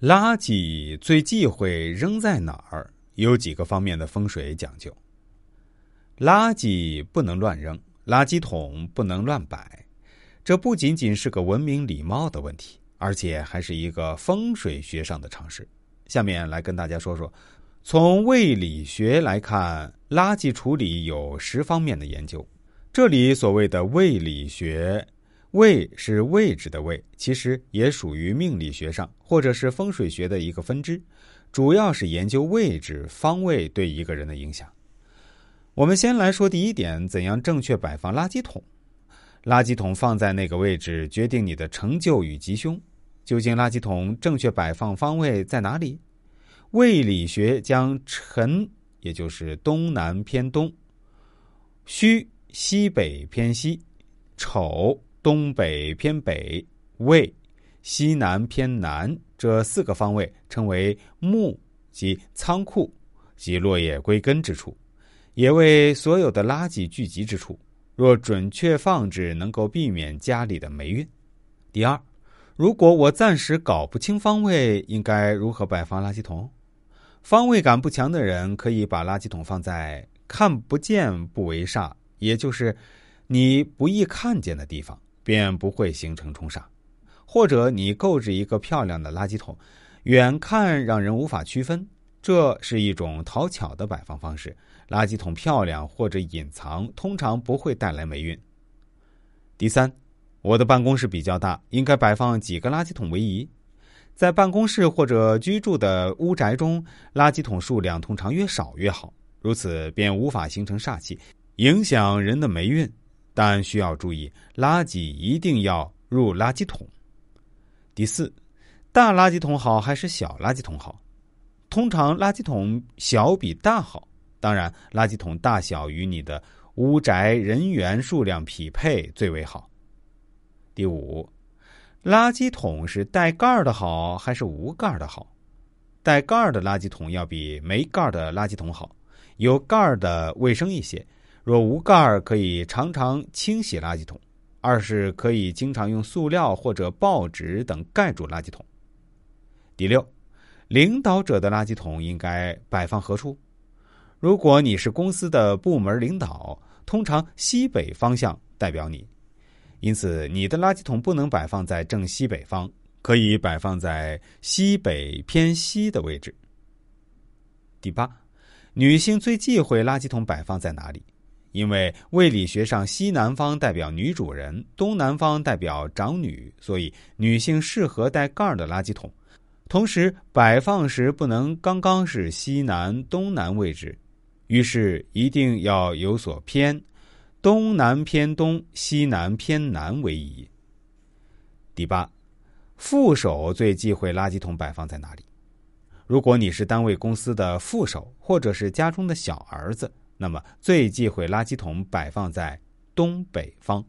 垃圾最忌讳扔在哪儿？有几个方面的风水讲究。垃圾不能乱扔，垃圾桶不能乱摆。这不仅仅是个文明礼貌的问题，而且还是一个风水学上的常识。下面来跟大家说说，从卫理学来看，垃圾处理有十方面的研究。这里所谓的卫理学。位是位置的位，其实也属于命理学上或者是风水学的一个分支，主要是研究位置方位对一个人的影响。我们先来说第一点，怎样正确摆放垃圾桶？垃圾桶放在那个位置，决定你的成就与吉凶。究竟垃圾桶正确摆放方位在哪里？位理学将辰，也就是东南偏东；戌，西北偏西；丑。东北偏北、魏、西南偏南这四个方位称为墓即仓库及落叶归根之处，也为所有的垃圾聚集之处。若准确放置，能够避免家里的霉运。第二，如果我暂时搞不清方位，应该如何摆放垃圾桶？方位感不强的人，可以把垃圾桶放在看不见不为煞，也就是你不易看见的地方。便不会形成冲煞，或者你购置一个漂亮的垃圾桶，远看让人无法区分，这是一种讨巧的摆放方式。垃圾桶漂亮或者隐藏，通常不会带来霉运。第三，我的办公室比较大，应该摆放几个垃圾桶为宜。在办公室或者居住的屋宅中，垃圾桶数量通常越少越好，如此便无法形成煞气，影响人的霉运。但需要注意，垃圾一定要入垃圾桶。第四，大垃圾桶好还是小垃圾桶好？通常垃圾桶小比大好，当然，垃圾桶大小与你的屋宅人员数量匹配最为好。第五，垃圾桶是带盖的好还是无盖的好？带盖的垃圾桶要比没盖的垃圾桶好，有盖的卫生一些。若无盖儿，可以常常清洗垃圾桶；二是可以经常用塑料或者报纸等盖住垃圾桶。第六，领导者的垃圾桶应该摆放何处？如果你是公司的部门领导，通常西北方向代表你，因此你的垃圾桶不能摆放在正西北方，可以摆放在西北偏西的位置。第八，女性最忌讳垃圾桶摆放在哪里？因为卫理学上西南方代表女主人，东南方代表长女，所以女性适合带盖儿的垃圾桶。同时，摆放时不能刚刚是西南、东南位置，于是一定要有所偏，东南偏东，西南偏南为宜。第八，副手最忌讳垃圾桶摆放在哪里？如果你是单位公司的副手，或者是家中的小儿子。那么，最忌讳垃圾桶摆放在东北方。